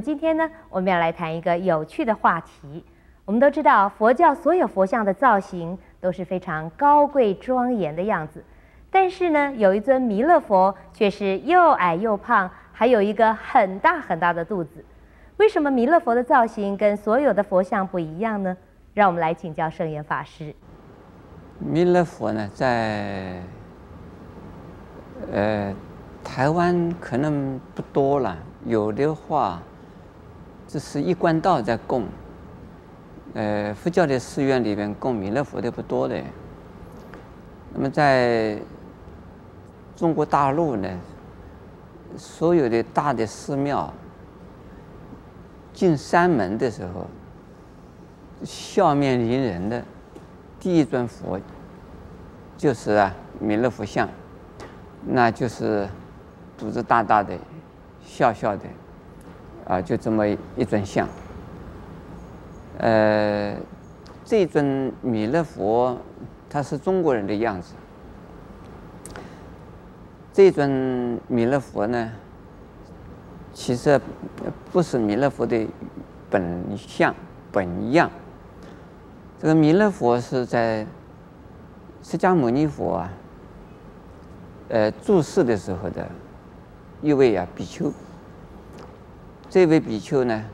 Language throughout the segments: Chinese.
今天呢，我们要来谈一个有趣的话题。我们都知道，佛教所有佛像的造型都是非常高贵庄严的样子，但是呢，有一尊弥勒佛却是又矮又胖，还有一个很大很大的肚子。为什么弥勒佛的造型跟所有的佛像不一样呢？让我们来请教圣严法师。弥勒佛呢，在呃台湾可能不多了，有的话。这是一贯道在供，呃，佛教的寺院里边供弥勒佛的不多的。那么在中国大陆呢，所有的大的寺庙进山门的时候，笑面迎人的第一尊佛就是啊弥勒佛像，那就是肚子大大的，笑笑的。啊，就这么一尊像。呃，这尊弥勒佛，他是中国人的样子。这尊弥勒佛呢，其实不是弥勒佛的本相本样。这个弥勒佛是在释迦牟尼佛啊，呃，住世的时候的一位啊比丘。这位比丘呢，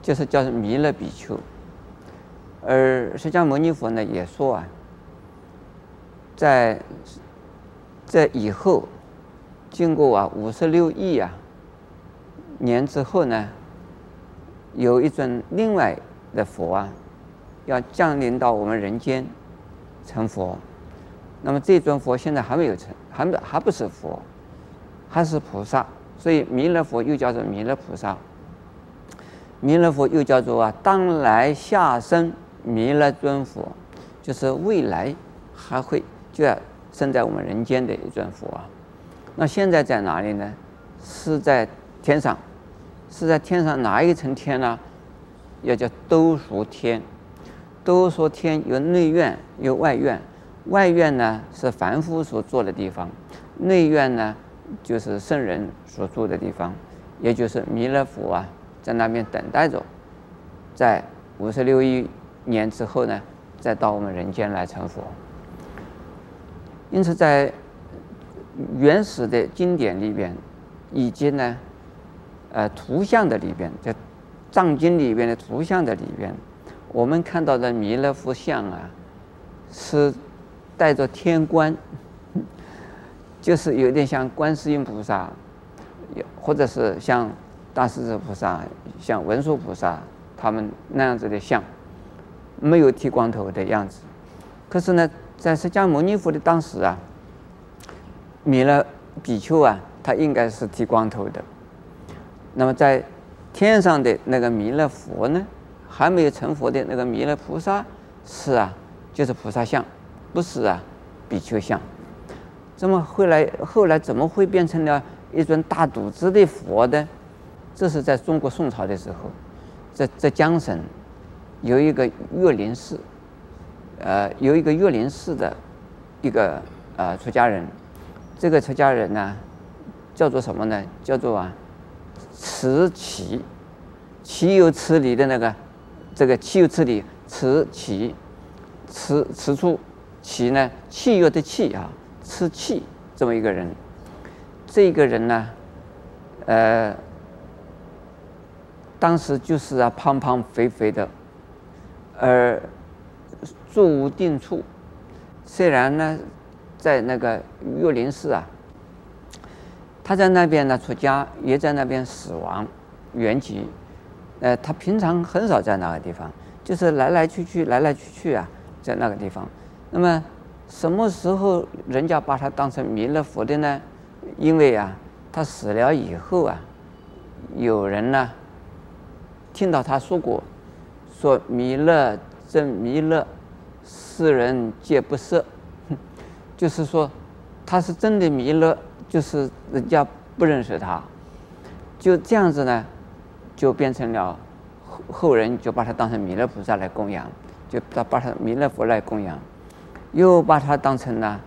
就是叫弥勒比丘，而释迦牟尼佛呢也说啊，在这以后，经过啊五十六亿啊年之后呢，有一尊另外的佛啊，要降临到我们人间成佛，那么这尊佛现在还没有成，还没还不是佛，还是菩萨。所以弥勒佛又叫做弥勒菩萨，弥勒佛又叫做啊当来下生弥勒尊佛，就是未来还会就要生在我们人间的一尊佛啊。那现在在哪里呢？是在天上，是在天上哪一层天呢？要叫兜率天。都说天有内院有外院，外院呢是凡夫所坐的地方，内院呢。就是圣人所住的地方，也就是弥勒佛啊，在那边等待着，在五十六亿年之后呢，再到我们人间来成佛。因此，在原始的经典里边，以及呢，呃，图像的里边，在藏经里边的图像的里边，我们看到的弥勒佛像啊，是带着天冠。就是有点像观世音菩萨，或者是像大势至菩萨、像文殊菩萨他们那样子的像，没有剃光头的样子。可是呢，在释迦牟尼佛的当时啊，弥勒比丘啊，他应该是剃光头的。那么在天上的那个弥勒佛呢，还没有成佛的那个弥勒菩萨是啊，就是菩萨像，不是啊，比丘像。怎么后来，后来怎么会变成了一尊大肚子的佛呢？这是在中国宋朝的时候，在在江省有一个岳林寺，呃，有一个岳林寺的一个呃出家人，这个出家人呢叫做什么呢？叫做啊，慈启，岂有此理的那个，这个岂有此理，慈启，慈慈处，启呢，契约的契啊。吃气这么一个人，这个人呢，呃，当时就是啊胖胖肥肥的，而住无定处。虽然呢，在那个岳林寺啊，他在那边呢出家，也在那边死亡圆寂。呃，他平常很少在那个地方，就是来来去去，来来去去啊，在那个地方。那么。什么时候人家把他当成弥勒佛的呢？因为啊，他死了以后啊，有人呢听到他说过，说弥勒真弥勒，世人皆不识，就是说他是真的弥勒，就是人家不认识他，就这样子呢，就变成了后后人就把他当成弥勒菩萨来供养，就把把他弥勒佛来供养。又把它当成了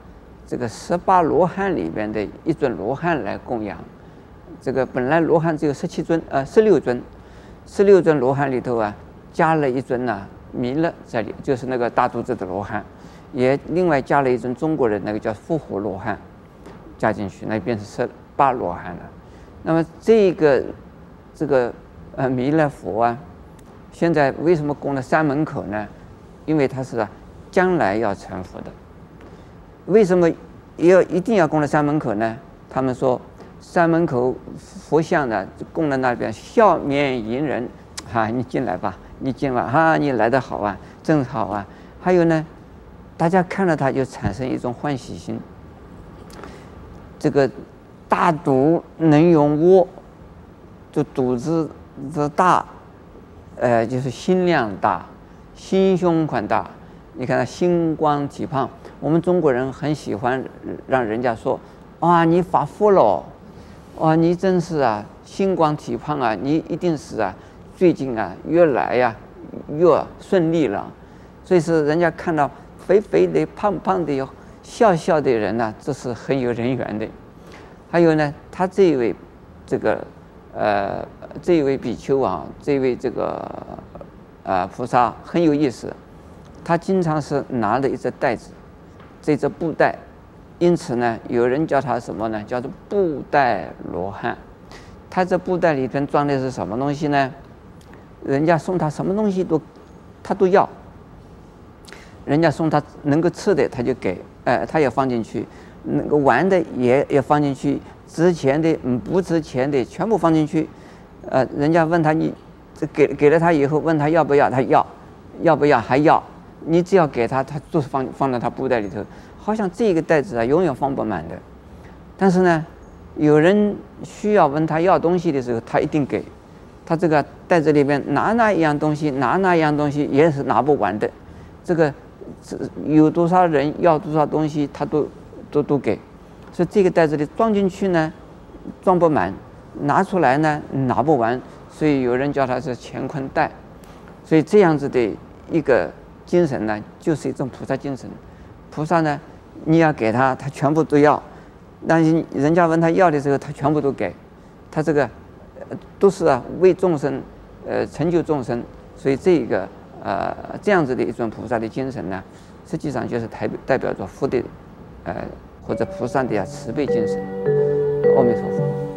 这个十八罗汉里边的一尊罗汉来供养，这个本来罗汉只有十七尊，呃，十六尊，十六尊罗汉里头啊，加了一尊呢弥勒在里，就是那个大肚子的罗汉，也另外加了一尊中国人那个叫复活罗汉，加进去，那变成十八罗汉了。那么这个这个呃弥勒佛啊，现在为什么供了山门口呢？因为他是将来要成佛的。为什么要一定要供在山门口呢？他们说。山门口佛像呢，供在那边，笑面迎人，哈、啊，你进来吧，你进来，哈、啊，你来的好啊，正好啊。还有呢，大家看了他就产生一种欢喜心。这个大肚能容窝，就肚子子大，呃，就是心量大，心胸宽大。你看他星光体胖，我们中国人很喜欢让人家说，啊，你发福了。哇，你真是啊，星光体胖啊！你一定是啊，最近啊，越来呀、越顺利了。所以说，人家看到肥肥的、胖胖的、笑笑的人呢、这是很有人缘的。还有呢，他这位这个呃，这位比丘啊，这位这个呃菩萨很有意思，他经常是拿着一只袋子，这只布袋。因此呢，有人叫他什么呢？叫做布袋罗汉。他这布袋里边装的是什么东西呢？人家送他什么东西都，他都要。人家送他能够吃的，他就给，哎，他也放进去；能够玩的也也放进去，值钱的、嗯不值钱的全部放进去。呃，人家问他你，这给给了他以后，问他要不要，他要，要不要还要。你只要给他，他就是放放在他布袋里头。好像这个袋子啊，永远放不满的。但是呢，有人需要问他要东西的时候，他一定给。他这个袋子里边拿那一样东西，拿那一样东西也是拿不完的。这个这有多少人要多少东西，他都都都给。所以这个袋子里装进去呢，装不满；拿出来呢，拿不完。所以有人叫他是乾坤袋。所以这样子的一个精神呢，就是一种菩萨精神。菩萨呢？你要给他，他全部都要；但是人家问他要的时候，他全部都给。他这个都是啊，为众生，呃，成就众生。所以这个呃这样子的一种菩萨的精神呢，实际上就是代表代表着佛的呃或者菩萨的啊慈悲精神。阿弥陀佛。